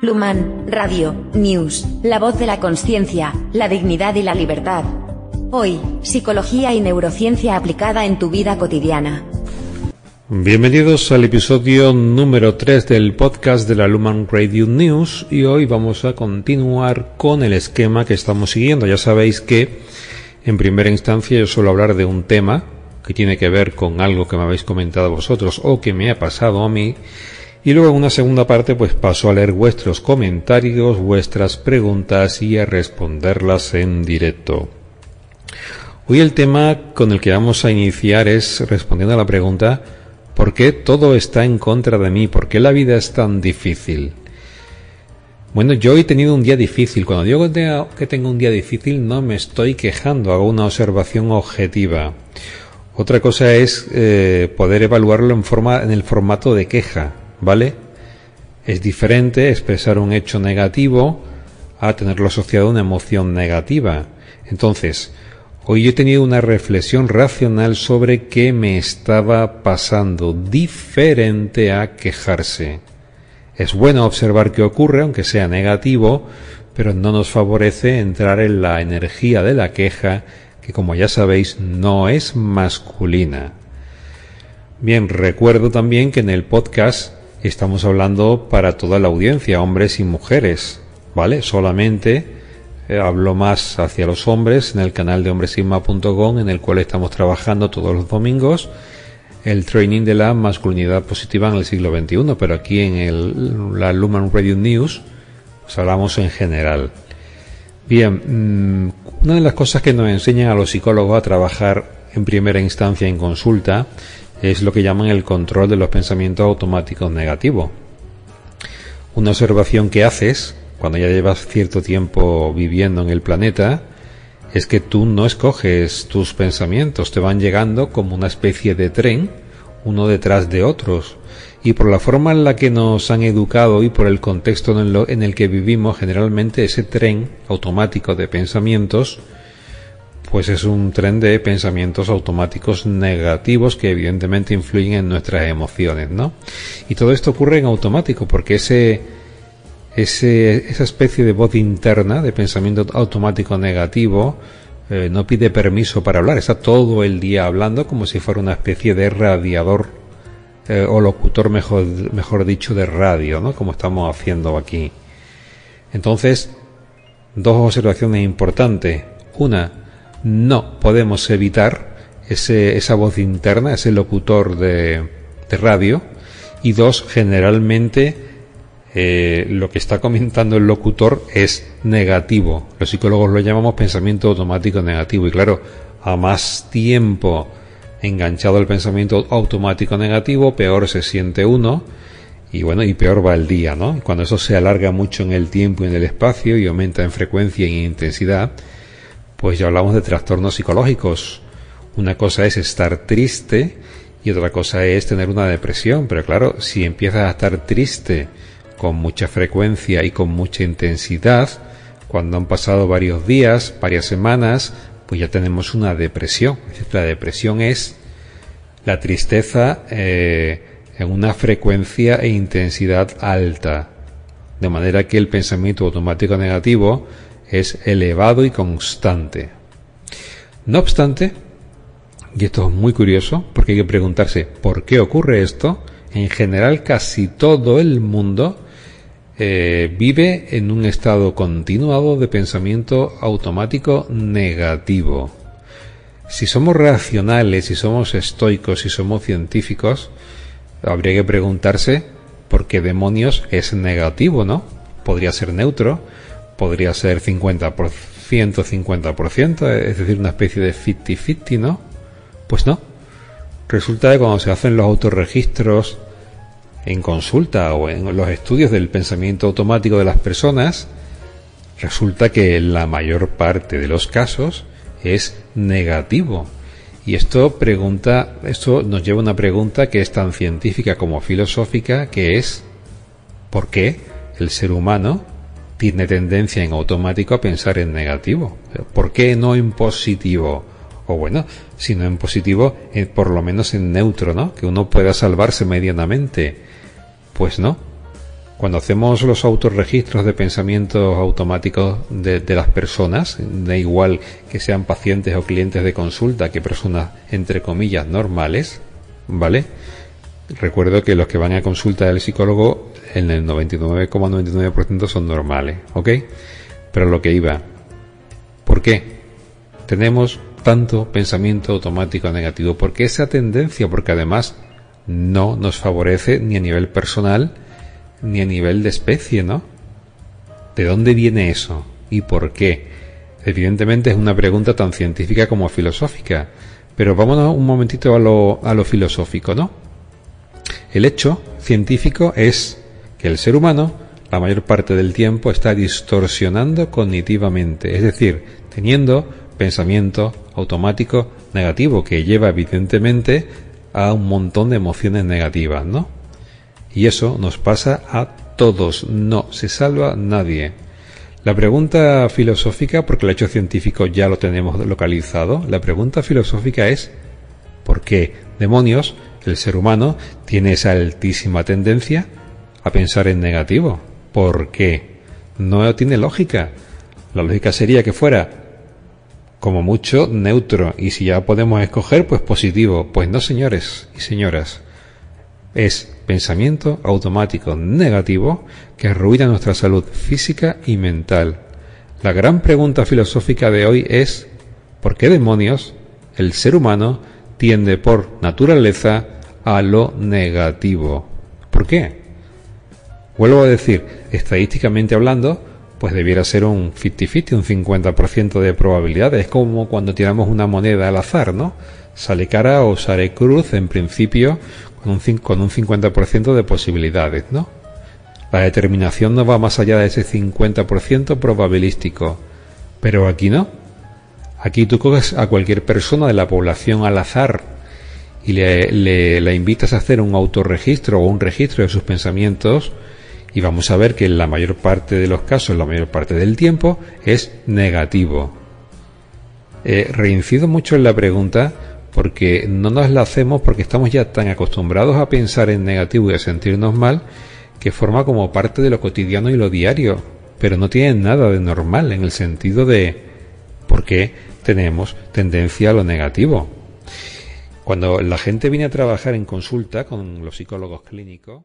Luman, Radio, News, la voz de la conciencia, la dignidad y la libertad. Hoy, psicología y neurociencia aplicada en tu vida cotidiana. Bienvenidos al episodio número 3 del podcast de la Luman Radio News y hoy vamos a continuar con el esquema que estamos siguiendo. Ya sabéis que en primera instancia yo suelo hablar de un tema que tiene que ver con algo que me habéis comentado vosotros o que me ha pasado a mí y luego en una segunda parte pues paso a leer vuestros comentarios, vuestras preguntas y a responderlas en directo. Hoy el tema con el que vamos a iniciar es respondiendo a la pregunta ¿por qué todo está en contra de mí? ¿Por qué la vida es tan difícil? Bueno, yo he tenido un día difícil. Cuando digo que tengo un día difícil no me estoy quejando, hago una observación objetiva. Otra cosa es eh, poder evaluarlo en, forma, en el formato de queja. ¿Vale? Es diferente expresar un hecho negativo a tenerlo asociado a una emoción negativa. Entonces, hoy he tenido una reflexión racional sobre qué me estaba pasando, diferente a quejarse. Es bueno observar qué ocurre, aunque sea negativo, pero no nos favorece entrar en la energía de la queja, que como ya sabéis no es masculina. Bien, recuerdo también que en el podcast estamos hablando para toda la audiencia, hombres y mujeres, ¿vale? Solamente eh, hablo más hacia los hombres en el canal de hombresigma.com en el cual estamos trabajando todos los domingos el training de la masculinidad positiva en el siglo XXI, pero aquí en el, la Lumen Radio News pues hablamos en general. Bien, mm, una de las cosas que nos enseñan a los psicólogos a trabajar en primera instancia en consulta es lo que llaman el control de los pensamientos automáticos negativos. Una observación que haces cuando ya llevas cierto tiempo viviendo en el planeta es que tú no escoges tus pensamientos, te van llegando como una especie de tren, uno detrás de otros. Y por la forma en la que nos han educado y por el contexto en el que vivimos, generalmente ese tren automático de pensamientos pues es un tren de pensamientos automáticos negativos que evidentemente influyen en nuestras emociones, ¿no? Y todo esto ocurre en automático porque ese, ese esa especie de voz interna de pensamiento automático negativo eh, no pide permiso para hablar, está todo el día hablando como si fuera una especie de radiador eh, o locutor, mejor, mejor dicho, de radio, ¿no? Como estamos haciendo aquí. Entonces, dos observaciones importantes. Una, no podemos evitar ese, esa voz interna, ese locutor de, radio. Y dos, generalmente eh, lo que está comentando el locutor es negativo. Los psicólogos lo llamamos pensamiento automático negativo. Y claro, a más tiempo enganchado al pensamiento automático negativo, peor se siente uno. Y bueno, y peor va el día, ¿no? Cuando eso se alarga mucho en el tiempo y en el espacio y aumenta en frecuencia y en intensidad, pues ya hablamos de trastornos psicológicos. Una cosa es estar triste y otra cosa es tener una depresión. Pero claro, si empiezas a estar triste con mucha frecuencia y con mucha intensidad, cuando han pasado varios días, varias semanas, pues ya tenemos una depresión. La depresión es la tristeza eh, en una frecuencia e intensidad alta. De manera que el pensamiento automático negativo es elevado y constante. No obstante, y esto es muy curioso, porque hay que preguntarse por qué ocurre esto, en general casi todo el mundo eh, vive en un estado continuado de pensamiento automático negativo. Si somos racionales, si somos estoicos, si somos científicos, habría que preguntarse por qué demonios es negativo, ¿no? Podría ser neutro, podría ser 50%, 50%, es decir, una especie de 50-50, ¿no? Pues no. Resulta que cuando se hacen los autorregistros en consulta o en los estudios del pensamiento automático de las personas, resulta que la mayor parte de los casos es negativo. Y esto pregunta, esto nos lleva a una pregunta que es tan científica como filosófica, que es ¿por qué el ser humano tiene tendencia en automático a pensar en negativo. ¿Por qué no en positivo? O bueno, si no en positivo, por lo menos en neutro, ¿no? Que uno pueda salvarse medianamente. Pues no. Cuando hacemos los autorregistros de pensamientos automáticos de, de, las personas, da igual que sean pacientes o clientes de consulta que personas entre comillas normales, ¿vale? Recuerdo que los que van a consulta del psicólogo en el 99,99% son normales, ¿ok? Pero lo que iba, ¿por qué? Tenemos tanto pensamiento automático negativo, porque esa tendencia, porque además no nos favorece ni a nivel personal ni a nivel de especie, ¿no? ¿De dónde viene eso? ¿Y por qué? Evidentemente es una pregunta tan científica como filosófica, pero vámonos un momentito a lo, a lo filosófico, ¿no? El hecho científico es el ser humano la mayor parte del tiempo está distorsionando cognitivamente, es decir, teniendo pensamiento automático negativo que lleva evidentemente a un montón de emociones negativas, ¿no? Y eso nos pasa a todos, no se salva nadie. La pregunta filosófica, porque el hecho científico ya lo tenemos localizado, la pregunta filosófica es ¿por qué demonios el ser humano tiene esa altísima tendencia a pensar en negativo? ¿Por qué? No tiene lógica. La lógica sería que fuera como mucho neutro y si ya podemos escoger pues positivo. Pues no señores y señoras. Es pensamiento automático negativo que arruina nuestra salud física y mental. La gran pregunta filosófica de hoy es ¿por qué demonios el ser humano tiende por naturaleza a lo negativo? ¿Por qué? Vuelvo a decir, estadísticamente hablando, pues debiera ser un 50-50, un 50% de probabilidad. Es como cuando tiramos una moneda al azar, ¿no? Sale cara o sale cruz, en principio, con un, con un 50% de posibilidades, ¿no? La determinación no va más allá de ese 50% probabilístico. Pero aquí no. Aquí tú coges a cualquier persona de la población al azar y le, le, le invitas a hacer un autorregistro o un registro de sus pensamientos y vamos a ver que en la mayor parte de los casos, la mayor parte del tiempo, es negativo. Eh, reincido mucho en la pregunta porque no nos la hacemos porque estamos ya tan acostumbrados a pensar en negativo y a sentirnos mal que forma como parte de lo cotidiano y lo diario, pero no tiene nada de normal en el sentido de por qué tenemos tendencia a lo negativo. Cuando la gente viene a trabajar en consulta con los psicólogos clínicos,